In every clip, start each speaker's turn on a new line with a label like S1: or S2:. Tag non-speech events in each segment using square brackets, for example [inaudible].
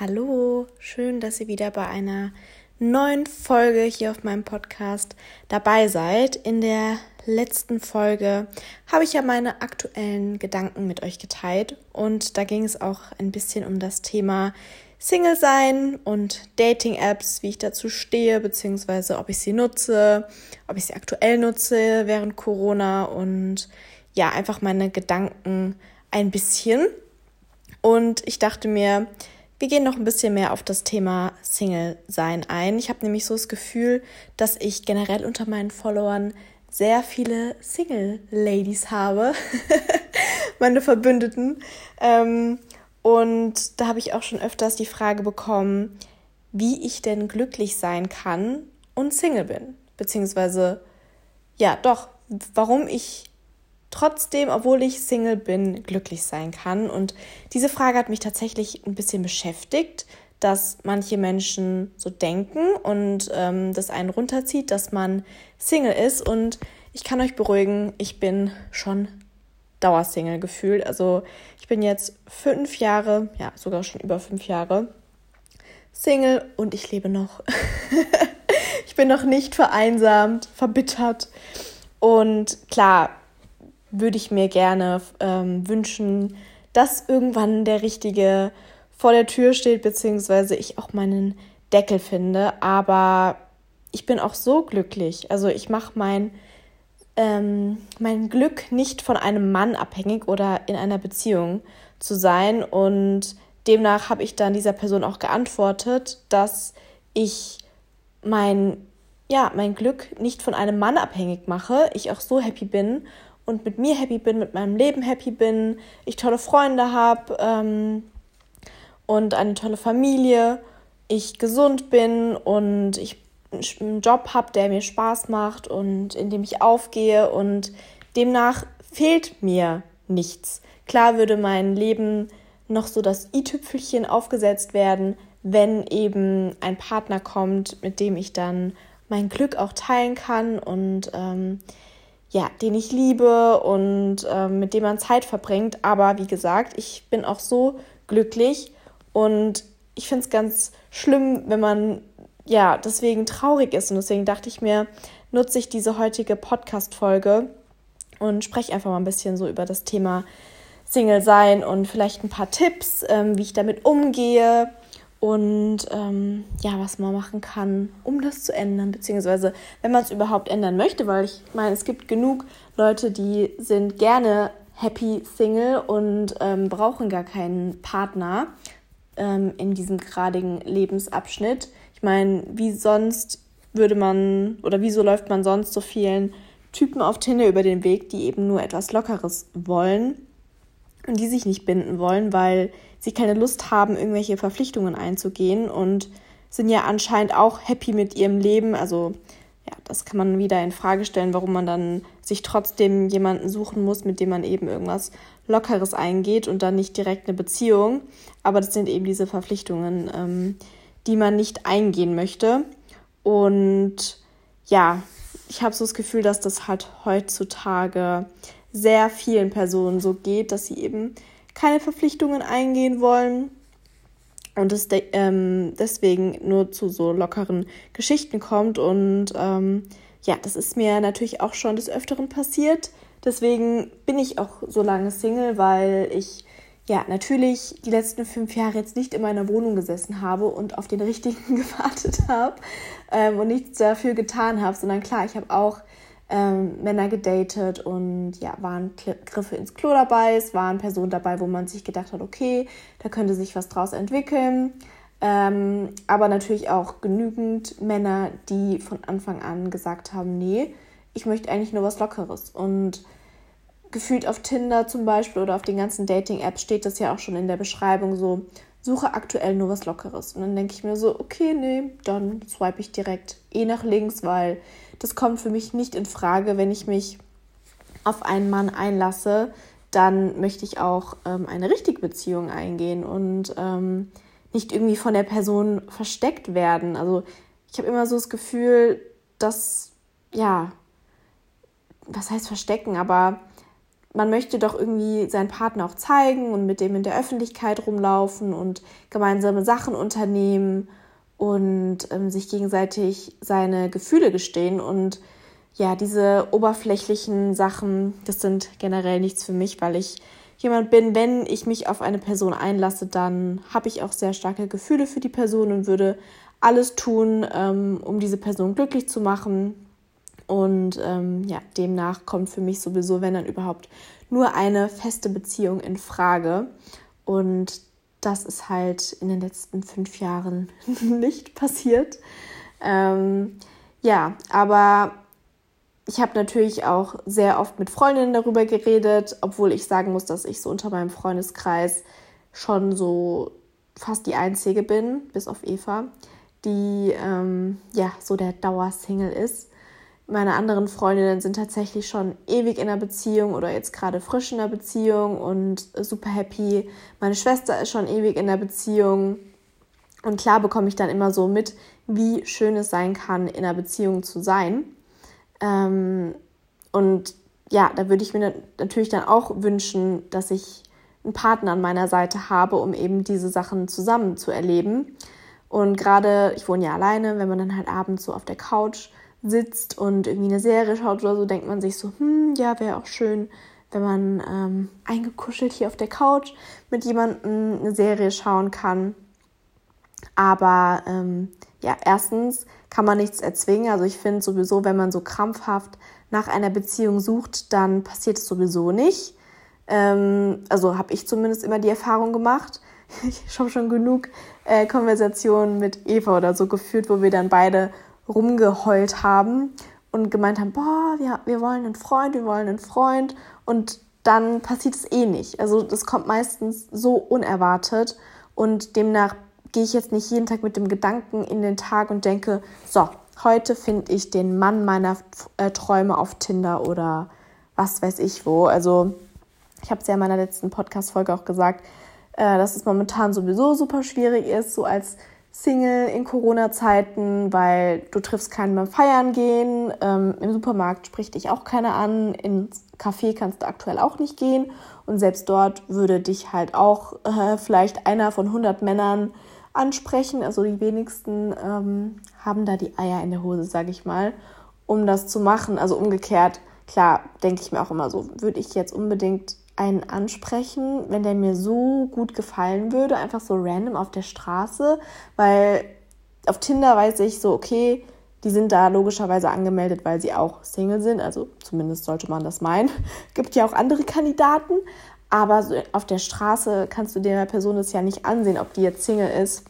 S1: Hallo, schön, dass ihr wieder bei einer neuen Folge hier auf meinem Podcast dabei seid. In der letzten Folge habe ich ja meine aktuellen Gedanken mit euch geteilt und da ging es auch ein bisschen um das Thema Single sein und Dating-Apps, wie ich dazu stehe, beziehungsweise ob ich sie nutze, ob ich sie aktuell nutze während Corona und ja, einfach meine Gedanken ein bisschen. Und ich dachte mir, wir gehen noch ein bisschen mehr auf das Thema Single-Sein ein. Ich habe nämlich so das Gefühl, dass ich generell unter meinen Followern sehr viele Single-Ladies habe, [laughs] meine Verbündeten. Ähm, und da habe ich auch schon öfters die Frage bekommen, wie ich denn glücklich sein kann und Single bin. Beziehungsweise, ja, doch, warum ich trotzdem, obwohl ich Single bin, glücklich sein kann. Und diese Frage hat mich tatsächlich ein bisschen beschäftigt, dass manche Menschen so denken und ähm, das einen runterzieht, dass man Single ist. Und ich kann euch beruhigen, ich bin schon Dauersingle gefühlt. Also ich bin jetzt fünf Jahre, ja sogar schon über fünf Jahre Single und ich lebe noch. [laughs] ich bin noch nicht vereinsamt, verbittert. Und klar, würde ich mir gerne ähm, wünschen, dass irgendwann der Richtige vor der Tür steht, beziehungsweise ich auch meinen Deckel finde. Aber ich bin auch so glücklich. Also ich mache mein, ähm, mein Glück nicht von einem Mann abhängig oder in einer Beziehung zu sein. Und demnach habe ich dann dieser Person auch geantwortet, dass ich mein, ja, mein Glück nicht von einem Mann abhängig mache. Ich auch so happy bin und mit mir happy bin, mit meinem Leben happy bin, ich tolle Freunde habe ähm, und eine tolle Familie, ich gesund bin und ich einen Job habe, der mir Spaß macht und in dem ich aufgehe und demnach fehlt mir nichts. Klar würde mein Leben noch so das i-Tüpfelchen aufgesetzt werden, wenn eben ein Partner kommt, mit dem ich dann mein Glück auch teilen kann und ähm, ja, den ich liebe und äh, mit dem man Zeit verbringt. Aber wie gesagt, ich bin auch so glücklich und ich finde es ganz schlimm, wenn man ja deswegen traurig ist. Und deswegen dachte ich mir, nutze ich diese heutige Podcast-Folge und spreche einfach mal ein bisschen so über das Thema Single sein und vielleicht ein paar Tipps, ähm, wie ich damit umgehe und ähm, ja, was man machen kann, um das zu ändern, beziehungsweise wenn man es überhaupt ändern möchte, weil ich meine, es gibt genug Leute, die sind gerne happy Single und ähm, brauchen gar keinen Partner ähm, in diesem geradigen Lebensabschnitt. Ich meine, wie sonst würde man oder wieso läuft man sonst so vielen Typen auf Tinder über den Weg, die eben nur etwas Lockeres wollen und die sich nicht binden wollen, weil sie keine Lust haben, irgendwelche Verpflichtungen einzugehen und sind ja anscheinend auch happy mit ihrem Leben. Also ja, das kann man wieder in Frage stellen, warum man dann sich trotzdem jemanden suchen muss, mit dem man eben irgendwas Lockeres eingeht und dann nicht direkt eine Beziehung. Aber das sind eben diese Verpflichtungen, ähm, die man nicht eingehen möchte. Und ja, ich habe so das Gefühl, dass das halt heutzutage sehr vielen Personen so geht, dass sie eben keine Verpflichtungen eingehen wollen und es de ähm, deswegen nur zu so lockeren Geschichten kommt. Und ähm, ja, das ist mir natürlich auch schon des Öfteren passiert. Deswegen bin ich auch so lange Single, weil ich ja natürlich die letzten fünf Jahre jetzt nicht in meiner Wohnung gesessen habe und auf den richtigen [laughs] gewartet habe ähm, und nichts dafür getan habe, sondern klar, ich habe auch ähm, Männer gedatet und ja, waren Griffe ins Klo dabei. Es waren Personen dabei, wo man sich gedacht hat, okay, da könnte sich was draus entwickeln. Ähm, aber natürlich auch genügend Männer, die von Anfang an gesagt haben, nee, ich möchte eigentlich nur was Lockeres. Und gefühlt auf Tinder zum Beispiel oder auf den ganzen Dating-Apps steht das ja auch schon in der Beschreibung so, suche aktuell nur was Lockeres. Und dann denke ich mir so, okay, nee, dann swipe ich direkt eh nach links, weil das kommt für mich nicht in Frage, wenn ich mich auf einen Mann einlasse, dann möchte ich auch ähm, eine richtige Beziehung eingehen und ähm, nicht irgendwie von der Person versteckt werden. Also ich habe immer so das Gefühl, dass, ja, was heißt verstecken, aber man möchte doch irgendwie seinen Partner auch zeigen und mit dem in der Öffentlichkeit rumlaufen und gemeinsame Sachen unternehmen und ähm, sich gegenseitig seine Gefühle gestehen. Und ja, diese oberflächlichen Sachen, das sind generell nichts für mich, weil ich jemand bin, wenn ich mich auf eine Person einlasse, dann habe ich auch sehr starke Gefühle für die Person und würde alles tun, ähm, um diese Person glücklich zu machen. Und ähm, ja, demnach kommt für mich sowieso, wenn dann überhaupt, nur eine feste Beziehung in Frage. Und das ist halt in den letzten fünf Jahren [laughs] nicht passiert. Ähm, ja, aber ich habe natürlich auch sehr oft mit Freundinnen darüber geredet, obwohl ich sagen muss, dass ich so unter meinem Freundeskreis schon so fast die Einzige bin, bis auf Eva, die ähm, ja so der Dauersingle ist. Meine anderen Freundinnen sind tatsächlich schon ewig in einer Beziehung oder jetzt gerade frisch in einer Beziehung und super happy. Meine Schwester ist schon ewig in einer Beziehung. Und klar bekomme ich dann immer so mit, wie schön es sein kann, in einer Beziehung zu sein. Ähm, und ja, da würde ich mir natürlich dann auch wünschen, dass ich einen Partner an meiner Seite habe, um eben diese Sachen zusammen zu erleben. Und gerade, ich wohne ja alleine, wenn man dann halt abends so auf der Couch sitzt und irgendwie eine Serie schaut oder so, denkt man sich so, hm, ja, wäre auch schön, wenn man ähm, eingekuschelt hier auf der Couch mit jemandem eine Serie schauen kann. Aber ähm, ja, erstens kann man nichts erzwingen. Also ich finde sowieso, wenn man so krampfhaft nach einer Beziehung sucht, dann passiert es sowieso nicht. Ähm, also habe ich zumindest immer die Erfahrung gemacht. [laughs] Ich habe schon genug äh, Konversationen mit Eva oder so geführt, wo wir dann beide rumgeheult haben und gemeint haben, boah, wir, wir wollen einen Freund, wir wollen einen Freund und dann passiert es eh nicht. Also das kommt meistens so unerwartet und demnach gehe ich jetzt nicht jeden Tag mit dem Gedanken in den Tag und denke, so, heute finde ich den Mann meiner äh, Träume auf Tinder oder was weiß ich wo. Also ich habe es ja in meiner letzten Podcast-Folge auch gesagt, äh, dass es momentan sowieso super schwierig ist, so als Single in Corona-Zeiten, weil du triffst keinen beim Feiern gehen. Ähm, Im Supermarkt spricht dich auch keiner an. Ins Café kannst du aktuell auch nicht gehen. Und selbst dort würde dich halt auch äh, vielleicht einer von 100 Männern ansprechen. Also die wenigsten ähm, haben da die Eier in der Hose, sage ich mal, um das zu machen. Also umgekehrt, klar, denke ich mir auch immer so, würde ich jetzt unbedingt einen ansprechen, wenn der mir so gut gefallen würde, einfach so random auf der Straße, weil auf Tinder weiß ich so, okay, die sind da logischerweise angemeldet, weil sie auch Single sind, also zumindest sollte man das meinen. [laughs] Gibt ja auch andere Kandidaten, aber so auf der Straße kannst du der Person das ja nicht ansehen, ob die jetzt Single ist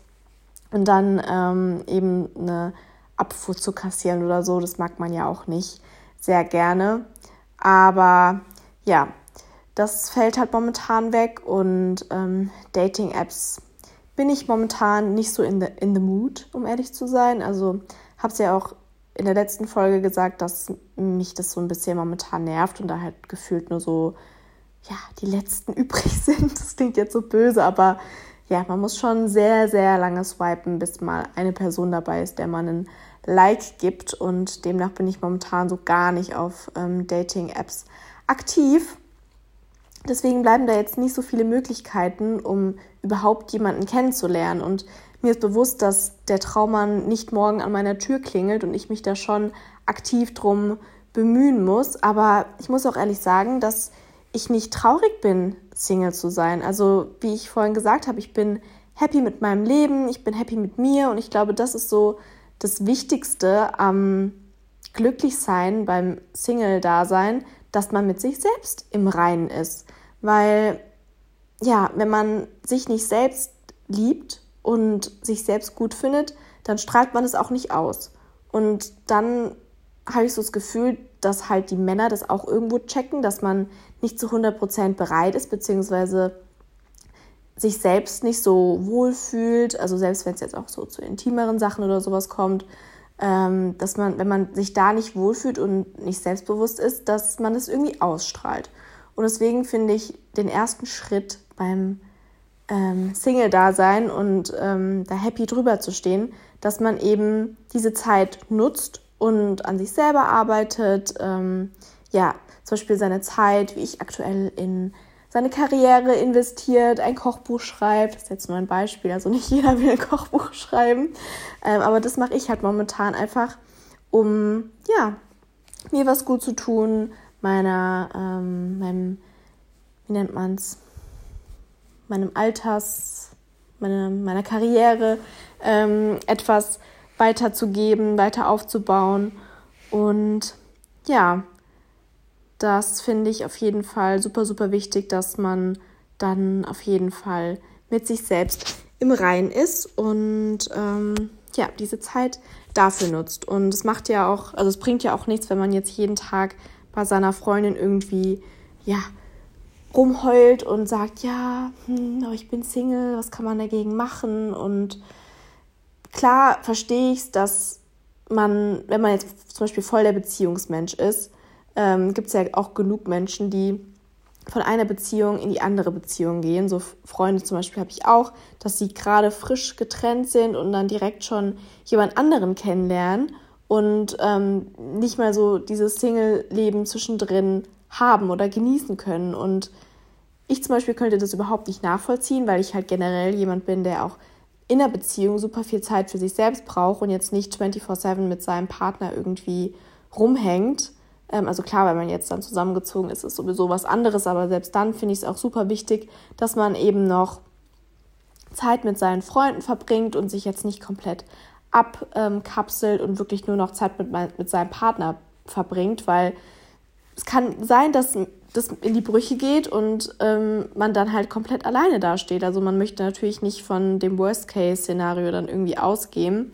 S1: und dann ähm, eben eine Abfuhr zu kassieren oder so, das mag man ja auch nicht sehr gerne. Aber ja, das fällt halt momentan weg und ähm, Dating-Apps bin ich momentan nicht so in the, in the mood, um ehrlich zu sein. Also habe es ja auch in der letzten Folge gesagt, dass mich das so ein bisschen momentan nervt und da halt gefühlt nur so, ja, die letzten [laughs] übrig sind. Das klingt jetzt so böse, aber ja, man muss schon sehr, sehr lange swipen, bis mal eine Person dabei ist, der man einen Like gibt und demnach bin ich momentan so gar nicht auf ähm, Dating-Apps aktiv. Deswegen bleiben da jetzt nicht so viele Möglichkeiten, um überhaupt jemanden kennenzulernen. Und mir ist bewusst, dass der Traummann nicht morgen an meiner Tür klingelt und ich mich da schon aktiv drum bemühen muss. Aber ich muss auch ehrlich sagen, dass ich nicht traurig bin, Single zu sein. Also, wie ich vorhin gesagt habe, ich bin happy mit meinem Leben, ich bin happy mit mir und ich glaube, das ist so das Wichtigste am Glücklichsein beim Single-Dasein, dass man mit sich selbst im Reinen ist. Weil, ja, wenn man sich nicht selbst liebt und sich selbst gut findet, dann strahlt man es auch nicht aus. Und dann habe ich so das Gefühl, dass halt die Männer das auch irgendwo checken, dass man nicht zu 100% bereit ist, beziehungsweise sich selbst nicht so wohl fühlt, also selbst wenn es jetzt auch so zu intimeren Sachen oder sowas kommt, ähm, dass man, wenn man sich da nicht wohlfühlt und nicht selbstbewusst ist, dass man das irgendwie ausstrahlt. Und deswegen finde ich den ersten Schritt beim ähm, Single-Dasein und ähm, da happy drüber zu stehen, dass man eben diese Zeit nutzt und an sich selber arbeitet, ähm, ja, zum Beispiel seine Zeit, wie ich aktuell in seine Karriere investiert, ein Kochbuch schreibt. Das ist jetzt nur ein Beispiel, also nicht jeder will ein Kochbuch schreiben. Ähm, aber das mache ich halt momentan einfach, um ja, mir was gut zu tun, meiner, ähm, meinem, wie nennt man es, meinem Alters, meine, meiner Karriere ähm, etwas weiterzugeben, weiter aufzubauen. Und ja, das finde ich auf jeden Fall super, super wichtig, dass man dann auf jeden Fall mit sich selbst im Rein ist und ähm, ja, diese Zeit dafür nutzt. Und es macht ja auch, also es bringt ja auch nichts, wenn man jetzt jeden Tag bei seiner Freundin irgendwie, ja, rumheult und sagt, ja, hm, aber ich bin Single, was kann man dagegen machen? Und klar verstehe ich es, dass man, wenn man jetzt zum Beispiel voll der Beziehungsmensch ist, ähm, gibt es ja auch genug Menschen, die von einer Beziehung in die andere Beziehung gehen. So Freunde zum Beispiel habe ich auch, dass sie gerade frisch getrennt sind und dann direkt schon jemand anderen kennenlernen und ähm, nicht mal so dieses Single-Leben zwischendrin haben oder genießen können. Und ich zum Beispiel könnte das überhaupt nicht nachvollziehen, weil ich halt generell jemand bin, der auch in der Beziehung super viel Zeit für sich selbst braucht und jetzt nicht 24-7 mit seinem Partner irgendwie rumhängt. Ähm, also klar, wenn man jetzt dann zusammengezogen ist, ist sowieso was anderes, aber selbst dann finde ich es auch super wichtig, dass man eben noch Zeit mit seinen Freunden verbringt und sich jetzt nicht komplett abkapselt und wirklich nur noch Zeit mit, mit seinem Partner verbringt, weil es kann sein, dass das in die Brüche geht und ähm, man dann halt komplett alleine dasteht. Also man möchte natürlich nicht von dem Worst-Case-Szenario dann irgendwie ausgehen,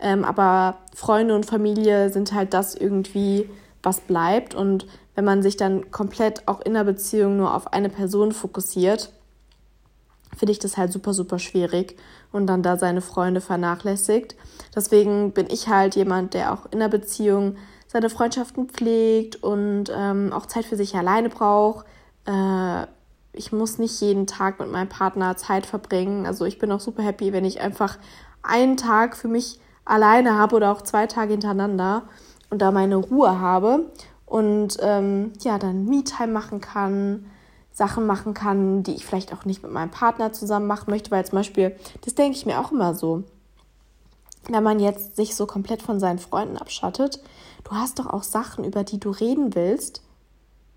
S1: ähm, aber Freunde und Familie sind halt das irgendwie, was bleibt. Und wenn man sich dann komplett auch in der Beziehung nur auf eine Person fokussiert, finde ich das halt super, super schwierig und dann da seine Freunde vernachlässigt. Deswegen bin ich halt jemand, der auch in der Beziehung seine Freundschaften pflegt und ähm, auch Zeit für sich alleine braucht. Äh, ich muss nicht jeden Tag mit meinem Partner Zeit verbringen. Also ich bin auch super happy, wenn ich einfach einen Tag für mich alleine habe oder auch zwei Tage hintereinander und da meine Ruhe habe und ähm, ja, dann Me-Time machen kann, Sachen machen kann, die ich vielleicht auch nicht mit meinem Partner zusammen machen möchte, weil zum Beispiel, das denke ich mir auch immer so, wenn man jetzt sich so komplett von seinen Freunden abschattet, du hast doch auch Sachen, über die du reden willst,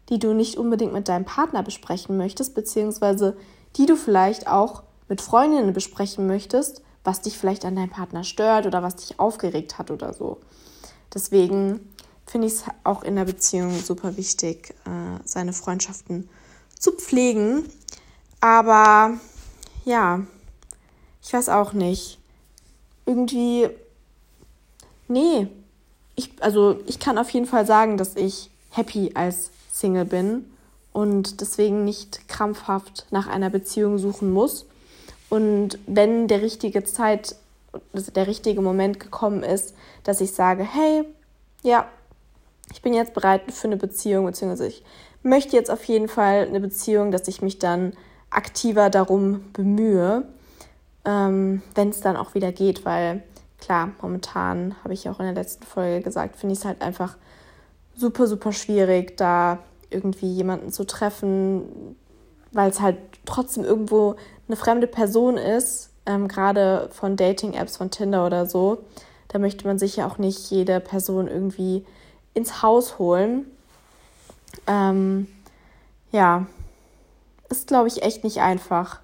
S1: die du nicht unbedingt mit deinem Partner besprechen möchtest, beziehungsweise die du vielleicht auch mit Freundinnen besprechen möchtest, was dich vielleicht an deinem Partner stört oder was dich aufgeregt hat oder so. Deswegen finde ich es auch in der Beziehung super wichtig, äh, seine Freundschaften zu pflegen. Aber ja, ich weiß auch nicht. Irgendwie, nee. Ich, also ich kann auf jeden Fall sagen, dass ich happy als Single bin und deswegen nicht krampfhaft nach einer Beziehung suchen muss. Und wenn der richtige Zeit, der richtige Moment gekommen ist, dass ich sage, hey, ja, ich bin jetzt bereit für eine Beziehung, beziehungsweise ich möchte jetzt auf jeden Fall eine Beziehung, dass ich mich dann aktiver darum bemühe, ähm, wenn es dann auch wieder geht, weil klar, momentan habe ich auch in der letzten Folge gesagt, finde ich es halt einfach super, super schwierig, da irgendwie jemanden zu treffen, weil es halt trotzdem irgendwo eine fremde Person ist, ähm, gerade von Dating-Apps, von Tinder oder so. Da möchte man sich ja auch nicht jede Person irgendwie ins Haus holen. Ähm, ja, ist, glaube ich, echt nicht einfach.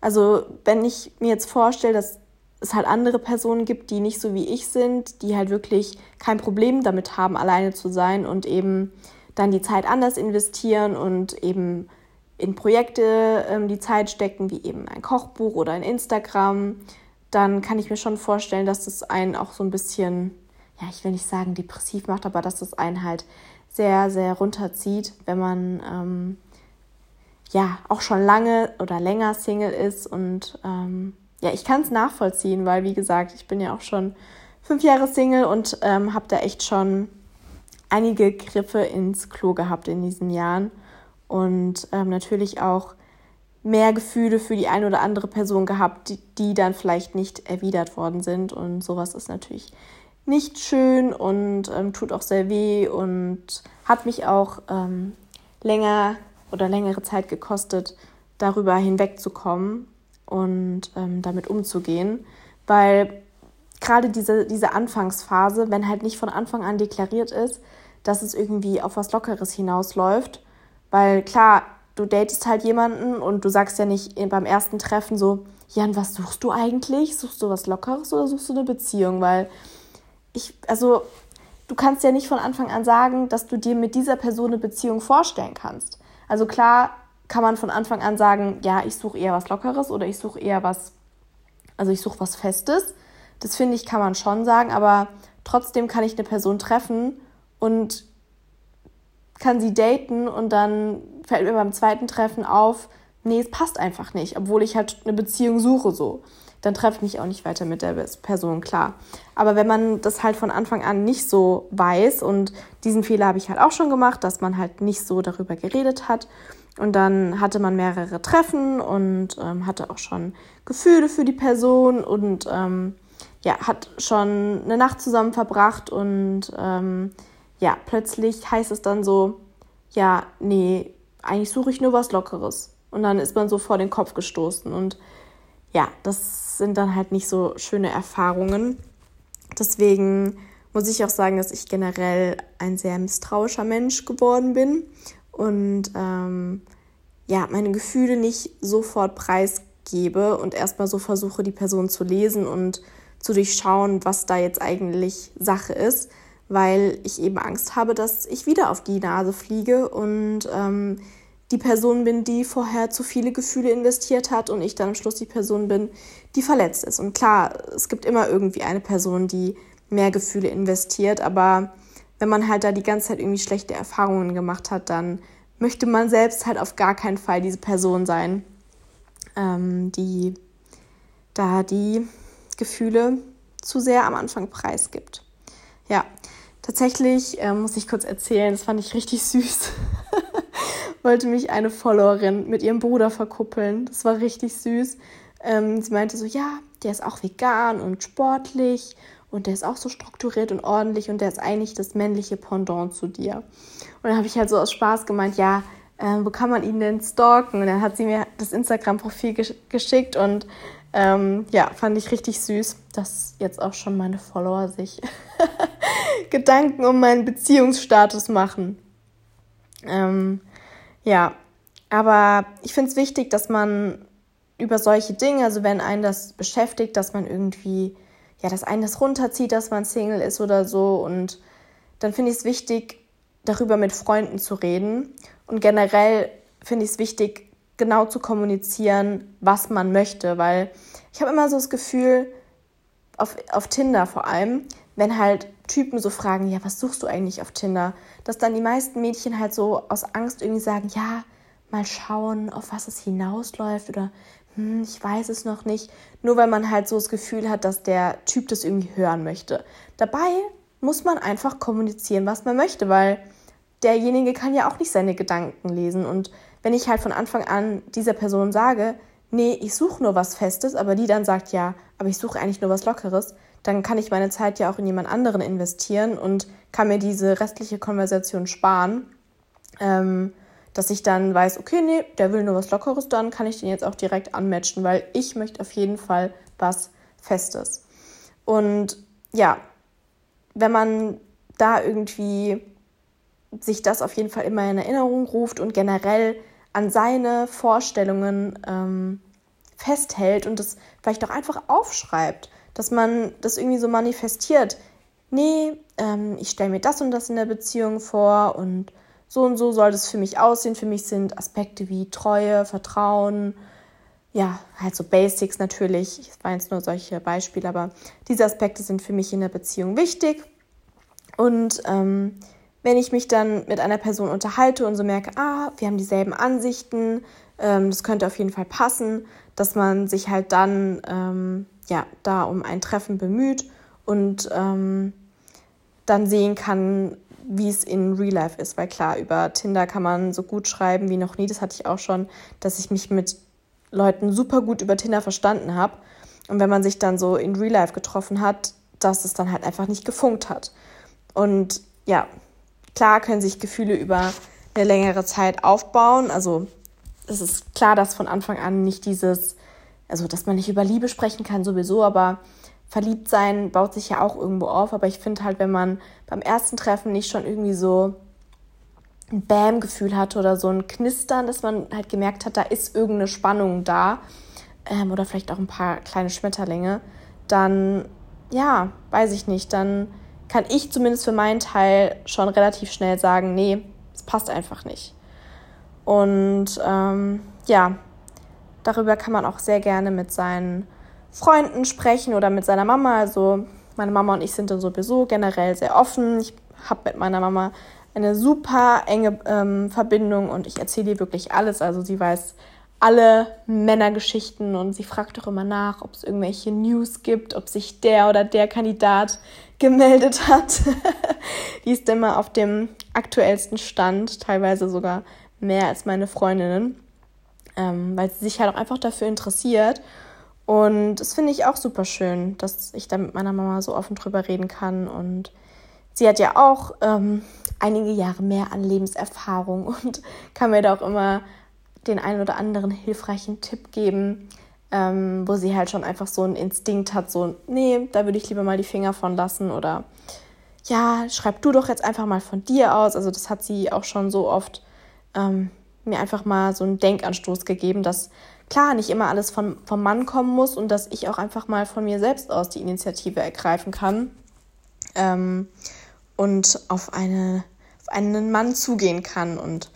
S1: Also, wenn ich mir jetzt vorstelle, dass es halt andere Personen gibt, die nicht so wie ich sind, die halt wirklich kein Problem damit haben, alleine zu sein und eben dann die Zeit anders investieren und eben in Projekte ähm, die Zeit stecken, wie eben ein Kochbuch oder ein Instagram, dann kann ich mir schon vorstellen, dass das einen auch so ein bisschen, ja, ich will nicht sagen depressiv macht, aber dass das einen halt sehr, sehr runterzieht, wenn man ähm, ja auch schon lange oder länger Single ist. Und ähm, ja, ich kann es nachvollziehen, weil wie gesagt, ich bin ja auch schon fünf Jahre Single und ähm, habe da echt schon einige Griffe ins Klo gehabt in diesen Jahren und ähm, natürlich auch mehr Gefühle für die eine oder andere Person gehabt, die, die dann vielleicht nicht erwidert worden sind. Und sowas ist natürlich nicht schön und ähm, tut auch sehr weh und hat mich auch ähm, länger oder längere Zeit gekostet, darüber hinwegzukommen und ähm, damit umzugehen, weil gerade diese, diese Anfangsphase, wenn halt nicht von Anfang an deklariert ist, dass es irgendwie auf was Lockeres hinausläuft, weil klar, du datest halt jemanden und du sagst ja nicht beim ersten Treffen so, Jan, was suchst du eigentlich? Suchst du was Lockeres oder suchst du eine Beziehung? Weil ich, also, du kannst ja nicht von Anfang an sagen, dass du dir mit dieser Person eine Beziehung vorstellen kannst. Also klar kann man von Anfang an sagen, ja, ich suche eher was Lockeres oder ich suche eher was, also ich suche was Festes. Das finde ich, kann man schon sagen, aber trotzdem kann ich eine Person treffen und kann sie daten und dann fällt mir beim zweiten Treffen auf, nee, es passt einfach nicht, obwohl ich halt eine Beziehung suche so. Dann treffe ich mich auch nicht weiter mit der Person, klar. Aber wenn man das halt von Anfang an nicht so weiß und diesen Fehler habe ich halt auch schon gemacht, dass man halt nicht so darüber geredet hat und dann hatte man mehrere Treffen und ähm, hatte auch schon Gefühle für die Person und ähm, ja, hat schon eine Nacht zusammen verbracht und ähm, ja, plötzlich heißt es dann so, ja, nee, eigentlich suche ich nur was Lockeres. Und dann ist man so vor den Kopf gestoßen. Und ja, das sind dann halt nicht so schöne Erfahrungen. Deswegen muss ich auch sagen, dass ich generell ein sehr misstrauischer Mensch geworden bin und ähm, ja, meine Gefühle nicht sofort preisgebe und erstmal so versuche, die Person zu lesen und zu durchschauen, was da jetzt eigentlich Sache ist, weil ich eben Angst habe, dass ich wieder auf die Nase fliege und ähm, die Person bin, die vorher zu viele Gefühle investiert hat und ich dann am Schluss die Person bin, die verletzt ist. Und klar, es gibt immer irgendwie eine Person, die mehr Gefühle investiert, aber wenn man halt da die ganze Zeit irgendwie schlechte Erfahrungen gemacht hat, dann möchte man selbst halt auf gar keinen Fall diese Person sein, ähm, die da die Gefühle zu sehr am Anfang preisgibt. Ja, tatsächlich äh, muss ich kurz erzählen, das fand ich richtig [laughs] süß. Wollte mich eine Followerin mit ihrem Bruder verkuppeln. Das war richtig süß. Ähm, sie meinte so, ja, der ist auch vegan und sportlich und der ist auch so strukturiert und ordentlich und der ist eigentlich das männliche Pendant zu dir. Und dann habe ich halt so aus Spaß gemeint, ja, äh, wo kann man ihn denn stalken? Und dann hat sie mir das Instagram-Profil gesch geschickt und ähm, ja, fand ich richtig süß, dass jetzt auch schon meine Follower sich [laughs] Gedanken um meinen Beziehungsstatus machen. Ähm, ja, aber ich finde es wichtig, dass man über solche Dinge, also wenn einen das beschäftigt, dass man irgendwie, ja, dass einen das runterzieht, dass man Single ist oder so. Und dann finde ich es wichtig, darüber mit Freunden zu reden. Und generell finde ich es wichtig, genau zu kommunizieren, was man möchte, weil ich habe immer so das Gefühl, auf, auf Tinder vor allem, wenn halt Typen so fragen, ja, was suchst du eigentlich auf Tinder? Dass dann die meisten Mädchen halt so aus Angst irgendwie sagen, ja, mal schauen, auf was es hinausläuft oder hm, ich weiß es noch nicht. Nur weil man halt so das Gefühl hat, dass der Typ das irgendwie hören möchte. Dabei muss man einfach kommunizieren, was man möchte, weil derjenige kann ja auch nicht seine Gedanken lesen. Und wenn ich halt von Anfang an dieser Person sage, nee, ich suche nur was Festes, aber die dann sagt, ja, aber ich suche eigentlich nur was Lockeres, dann kann ich meine Zeit ja auch in jemand anderen investieren und kann mir diese restliche Konversation sparen. Ähm, dass ich dann weiß, okay, nee, der will nur was Lockeres, dann kann ich den jetzt auch direkt anmatchen, weil ich möchte auf jeden Fall was Festes. Und ja, wenn man da irgendwie sich das auf jeden Fall immer in Erinnerung ruft und generell an seine Vorstellungen ähm, festhält und das vielleicht auch einfach aufschreibt, dass man das irgendwie so manifestiert. Nee, ähm, ich stelle mir das und das in der Beziehung vor und so und so soll das für mich aussehen. Für mich sind Aspekte wie Treue, Vertrauen, ja, halt so Basics natürlich. Ich war jetzt nur solche Beispiele, aber diese Aspekte sind für mich in der Beziehung wichtig. Und ähm, wenn ich mich dann mit einer Person unterhalte und so merke, ah, wir haben dieselben Ansichten, ähm, das könnte auf jeden Fall passen, dass man sich halt dann ähm, ja, da um ein Treffen bemüht und ähm, dann sehen kann, wie es in Real Life ist. Weil klar, über Tinder kann man so gut schreiben wie noch nie. Das hatte ich auch schon, dass ich mich mit Leuten super gut über Tinder verstanden habe. Und wenn man sich dann so in Real Life getroffen hat, dass es dann halt einfach nicht gefunkt hat. Und ja, klar können sich Gefühle über eine längere Zeit aufbauen. Also es ist klar, dass von Anfang an nicht dieses, also dass man nicht über Liebe sprechen kann sowieso, aber verliebt sein baut sich ja auch irgendwo auf. Aber ich finde halt, wenn man beim ersten Treffen nicht schon irgendwie so ein Bam-Gefühl hatte oder so ein Knistern, dass man halt gemerkt hat, da ist irgendeine Spannung da ähm, oder vielleicht auch ein paar kleine Schmetterlinge, dann ja, weiß ich nicht, dann kann ich zumindest für meinen Teil schon relativ schnell sagen, nee, es passt einfach nicht. Und ähm, ja, darüber kann man auch sehr gerne mit seinen Freunden sprechen oder mit seiner Mama. Also meine Mama und ich sind da sowieso generell sehr offen. Ich habe mit meiner Mama eine super enge ähm, Verbindung und ich erzähle ihr wirklich alles. Also sie weiß alle Männergeschichten und sie fragt auch immer nach, ob es irgendwelche News gibt, ob sich der oder der Kandidat gemeldet hat. [laughs] die ist immer auf dem aktuellsten Stand, teilweise sogar mehr als meine Freundinnen, ähm, weil sie sich halt auch einfach dafür interessiert. Und das finde ich auch super schön, dass ich da mit meiner Mama so offen drüber reden kann. Und sie hat ja auch ähm, einige Jahre mehr an Lebenserfahrung [laughs] und kann mir da auch immer den einen oder anderen hilfreichen Tipp geben, ähm, wo sie halt schon einfach so einen Instinkt hat, so, nee, da würde ich lieber mal die Finger von lassen oder ja, schreib du doch jetzt einfach mal von dir aus. Also das hat sie auch schon so oft ähm, mir einfach mal so einen Denkanstoß gegeben, dass klar nicht immer alles von, vom Mann kommen muss und dass ich auch einfach mal von mir selbst aus die Initiative ergreifen kann ähm, und auf, eine, auf einen Mann zugehen kann. Und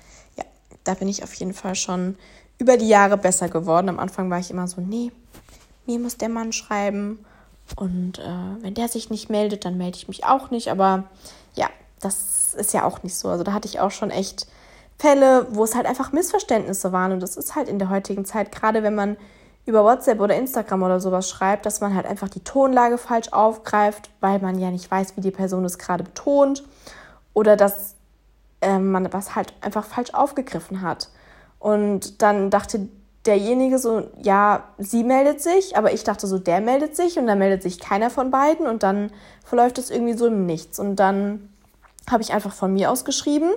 S1: da bin ich auf jeden Fall schon über die Jahre besser geworden. Am Anfang war ich immer so, nee, mir muss der Mann schreiben. Und äh, wenn der sich nicht meldet, dann melde ich mich auch nicht. Aber ja, das ist ja auch nicht so. Also da hatte ich auch schon echt Fälle, wo es halt einfach Missverständnisse waren. Und das ist halt in der heutigen Zeit, gerade wenn man über WhatsApp oder Instagram oder sowas schreibt, dass man halt einfach die Tonlage falsch aufgreift, weil man ja nicht weiß, wie die Person es gerade betont. Oder dass ähm, man was halt einfach falsch aufgegriffen hat. Und dann dachte derjenige so, ja, sie meldet sich, aber ich dachte so, der meldet sich und dann meldet sich keiner von beiden und dann verläuft es irgendwie so im Nichts. Und dann habe ich einfach von mir aus geschrieben,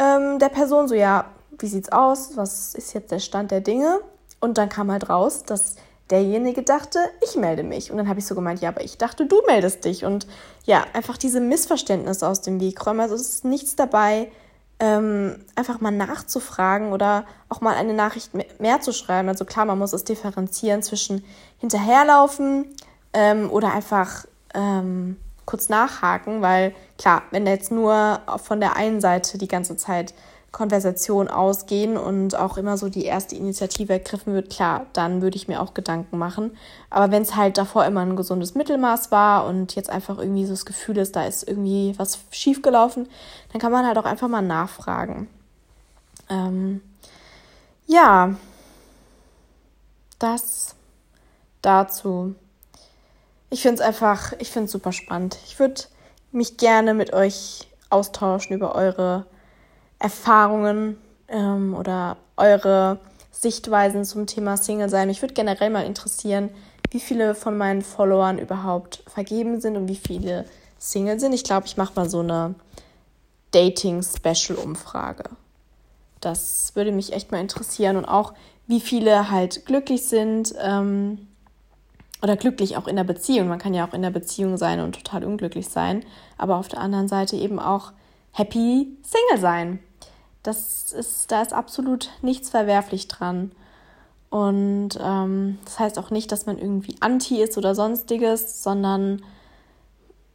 S1: ähm, der Person so, ja, wie sieht's aus? Was ist jetzt der Stand der Dinge? Und dann kam halt raus, dass derjenige dachte, ich melde mich. Und dann habe ich so gemeint, ja, aber ich dachte, du meldest dich. Und ja, einfach diese Missverständnisse aus dem Weg räumen. Also es ist nichts dabei, ähm, einfach mal nachzufragen oder auch mal eine Nachricht mehr zu schreiben. Also klar, man muss es differenzieren zwischen hinterherlaufen ähm, oder einfach ähm, kurz nachhaken, weil klar, wenn da jetzt nur von der einen Seite die ganze Zeit Konversation ausgehen und auch immer so die erste Initiative ergriffen wird, klar, dann würde ich mir auch Gedanken machen. Aber wenn es halt davor immer ein gesundes Mittelmaß war und jetzt einfach irgendwie so das Gefühl ist, da ist irgendwie was schiefgelaufen, dann kann man halt auch einfach mal nachfragen. Ähm, ja, das dazu. Ich finde es einfach, ich finde es super spannend. Ich würde mich gerne mit euch austauschen über eure Erfahrungen ähm, oder eure Sichtweisen zum Thema Single sein. Mich würde generell mal interessieren, wie viele von meinen Followern überhaupt vergeben sind und wie viele Single sind. Ich glaube, ich mache mal so eine Dating-Special-Umfrage. Das würde mich echt mal interessieren und auch, wie viele halt glücklich sind ähm, oder glücklich auch in der Beziehung. Man kann ja auch in der Beziehung sein und total unglücklich sein, aber auf der anderen Seite eben auch happy Single sein. Das ist, da ist absolut nichts verwerflich dran. Und ähm, das heißt auch nicht, dass man irgendwie anti ist oder sonstiges, sondern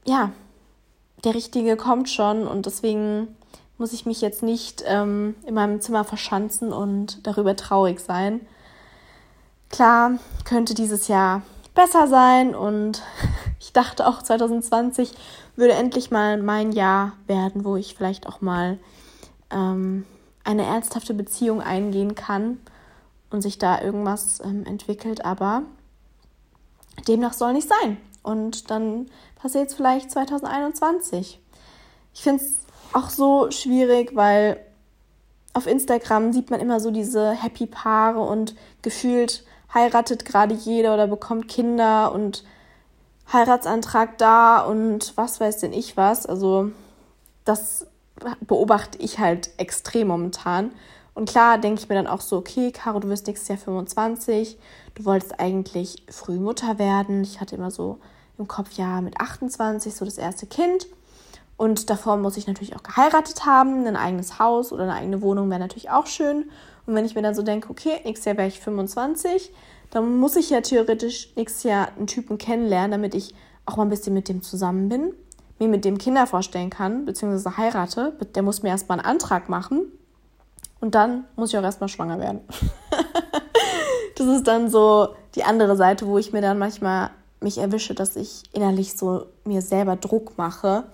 S1: ja, der Richtige kommt schon und deswegen muss ich mich jetzt nicht ähm, in meinem Zimmer verschanzen und darüber traurig sein. Klar, könnte dieses Jahr besser sein und [laughs] ich dachte auch 2020 würde endlich mal mein Jahr werden, wo ich vielleicht auch mal ähm, eine ernsthafte Beziehung eingehen kann und sich da irgendwas ähm, entwickelt, aber demnach soll nicht sein. Und dann passiert es vielleicht 2021. Ich finde es auch so schwierig, weil auf Instagram sieht man immer so diese happy Paare und gefühlt heiratet gerade jeder oder bekommt Kinder und Heiratsantrag da und was weiß denn ich was. Also das beobachte ich halt extrem momentan. Und klar denke ich mir dann auch so, okay, Caro, du wirst nächstes Jahr 25, du wolltest eigentlich früh Mutter werden. Ich hatte immer so im Kopf, ja, mit 28 so das erste Kind. Und davor muss ich natürlich auch geheiratet haben. Ein eigenes Haus oder eine eigene Wohnung wäre natürlich auch schön. Und wenn ich mir dann so denke, okay, nächstes Jahr wäre ich 25, dann muss ich ja theoretisch nächstes Jahr einen Typen kennenlernen, damit ich auch mal ein bisschen mit dem zusammen bin, mir mit dem Kinder vorstellen kann, beziehungsweise heirate. Der muss mir erstmal einen Antrag machen. Und dann muss ich auch erstmal schwanger werden. [laughs] das ist dann so die andere Seite, wo ich mir dann manchmal mich erwische, dass ich innerlich so mir selber Druck mache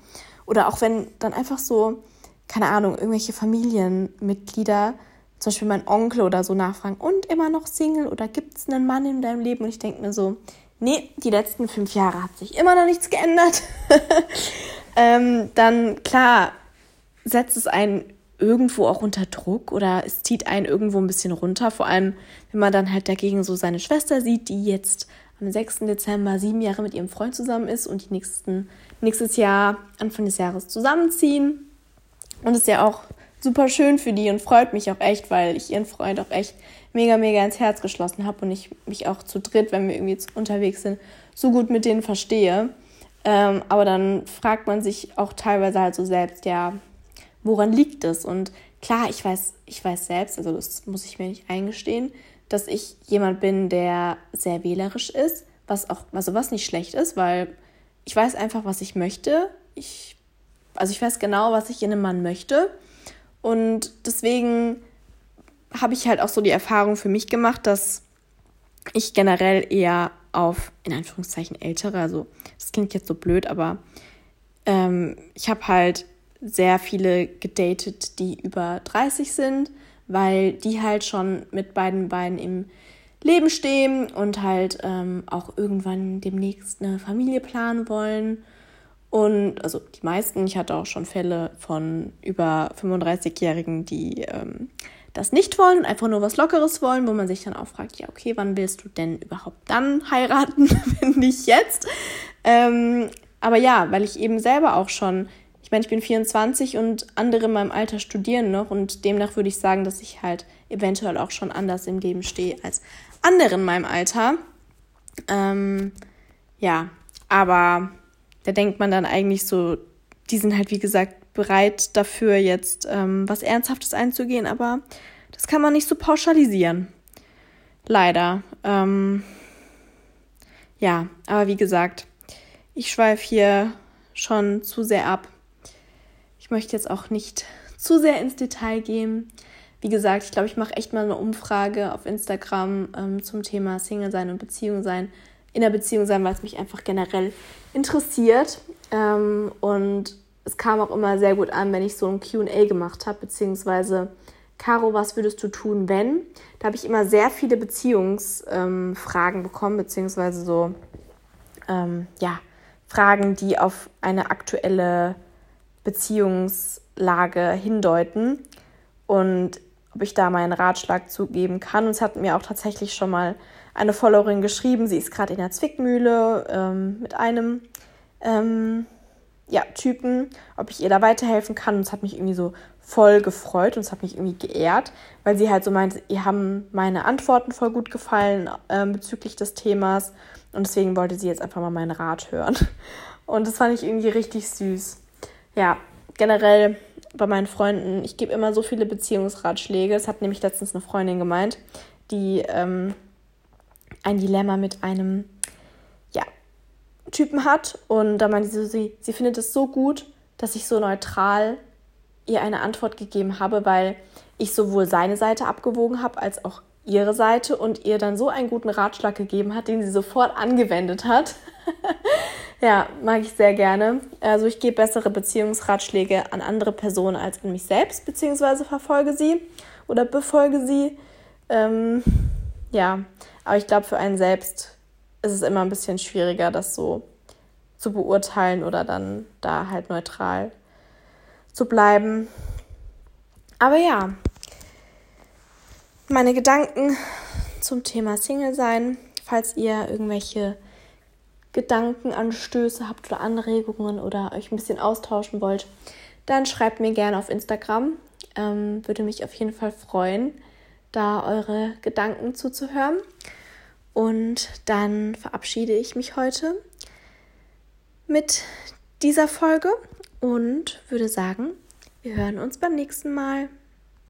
S1: oder auch wenn dann einfach so, keine Ahnung, irgendwelche Familienmitglieder, zum Beispiel mein Onkel oder so nachfragen, und immer noch Single oder gibt es einen Mann in deinem Leben? Und ich denke mir so, nee, die letzten fünf Jahre hat sich immer noch nichts geändert. [laughs] ähm, dann klar, setzt es einen irgendwo auch unter Druck oder es zieht einen irgendwo ein bisschen runter. Vor allem, wenn man dann halt dagegen so seine Schwester sieht, die jetzt am 6. Dezember sieben Jahre mit ihrem Freund zusammen ist und die nächsten, nächstes Jahr, Anfang des Jahres zusammenziehen. Und es ja auch super schön für die und freut mich auch echt, weil ich ihren Freund auch echt mega, mega ins Herz geschlossen habe und ich mich auch zu dritt, wenn wir irgendwie unterwegs sind, so gut mit denen verstehe. Ähm, aber dann fragt man sich auch teilweise halt so selbst, ja, woran liegt es? Und klar, ich weiß, ich weiß selbst, also das muss ich mir nicht eingestehen, dass ich jemand bin, der sehr wählerisch ist, was auch, also was nicht schlecht ist, weil ich weiß einfach, was ich möchte. Ich, also ich weiß genau, was ich in einem Mann möchte. Und deswegen habe ich halt auch so die Erfahrung für mich gemacht, dass ich generell eher auf, in Anführungszeichen, ältere, also das klingt jetzt so blöd, aber ähm, ich habe halt sehr viele gedatet, die über 30 sind weil die halt schon mit beiden Beinen im Leben stehen und halt ähm, auch irgendwann demnächst eine Familie planen wollen. Und also die meisten, ich hatte auch schon Fälle von über 35-Jährigen, die ähm, das nicht wollen und einfach nur was Lockeres wollen, wo man sich dann auch fragt, ja, okay, wann willst du denn überhaupt dann heiraten, [laughs] wenn nicht jetzt? Ähm, aber ja, weil ich eben selber auch schon ich meine, ich bin 24 und andere in meinem Alter studieren noch und demnach würde ich sagen, dass ich halt eventuell auch schon anders im Leben stehe als andere in meinem Alter. Ähm, ja, aber da denkt man dann eigentlich so, die sind halt wie gesagt bereit dafür, jetzt ähm, was Ernsthaftes einzugehen, aber das kann man nicht so pauschalisieren. Leider. Ähm, ja, aber wie gesagt, ich schweife hier schon zu sehr ab möchte jetzt auch nicht zu sehr ins Detail gehen. Wie gesagt, ich glaube, ich mache echt mal eine Umfrage auf Instagram ähm, zum Thema Single sein und Beziehung sein. In der Beziehung sein, weil es mich einfach generell interessiert. Ähm, und es kam auch immer sehr gut an, wenn ich so ein QA gemacht habe, beziehungsweise Caro, was würdest du tun, wenn? Da habe ich immer sehr viele Beziehungsfragen ähm, bekommen, beziehungsweise so, ähm, ja, Fragen, die auf eine aktuelle Beziehungslage hindeuten und ob ich da meinen Ratschlag zugeben kann. Und es hat mir auch tatsächlich schon mal eine Followerin geschrieben, sie ist gerade in der Zwickmühle ähm, mit einem ähm, ja, Typen, ob ich ihr da weiterhelfen kann. Und es hat mich irgendwie so voll gefreut und es hat mich irgendwie geehrt, weil sie halt so meinte, ihr haben meine Antworten voll gut gefallen ähm, bezüglich des Themas und deswegen wollte sie jetzt einfach mal meinen Rat hören. Und das fand ich irgendwie richtig süß ja, generell bei meinen Freunden, ich gebe immer so viele Beziehungsratschläge. Es hat nämlich letztens eine Freundin gemeint, die ähm, ein Dilemma mit einem ja, Typen hat. Und da meinte sie, sie, sie findet es so gut, dass ich so neutral ihr eine Antwort gegeben habe, weil ich sowohl seine Seite abgewogen habe, als auch ihre Seite und ihr dann so einen guten Ratschlag gegeben hat, den sie sofort angewendet hat. [laughs] Ja, mag ich sehr gerne. Also ich gebe bessere Beziehungsratschläge an andere Personen als an mich selbst, beziehungsweise verfolge sie oder befolge sie. Ähm, ja, aber ich glaube, für einen selbst ist es immer ein bisschen schwieriger, das so zu beurteilen oder dann da halt neutral zu bleiben. Aber ja, meine Gedanken zum Thema Single sein, falls ihr irgendwelche Gedankenanstöße habt oder Anregungen oder euch ein bisschen austauschen wollt, dann schreibt mir gerne auf Instagram. Ähm, würde mich auf jeden Fall freuen, da eure Gedanken zuzuhören. Und dann verabschiede ich mich heute mit dieser Folge und würde sagen, wir hören uns beim nächsten Mal.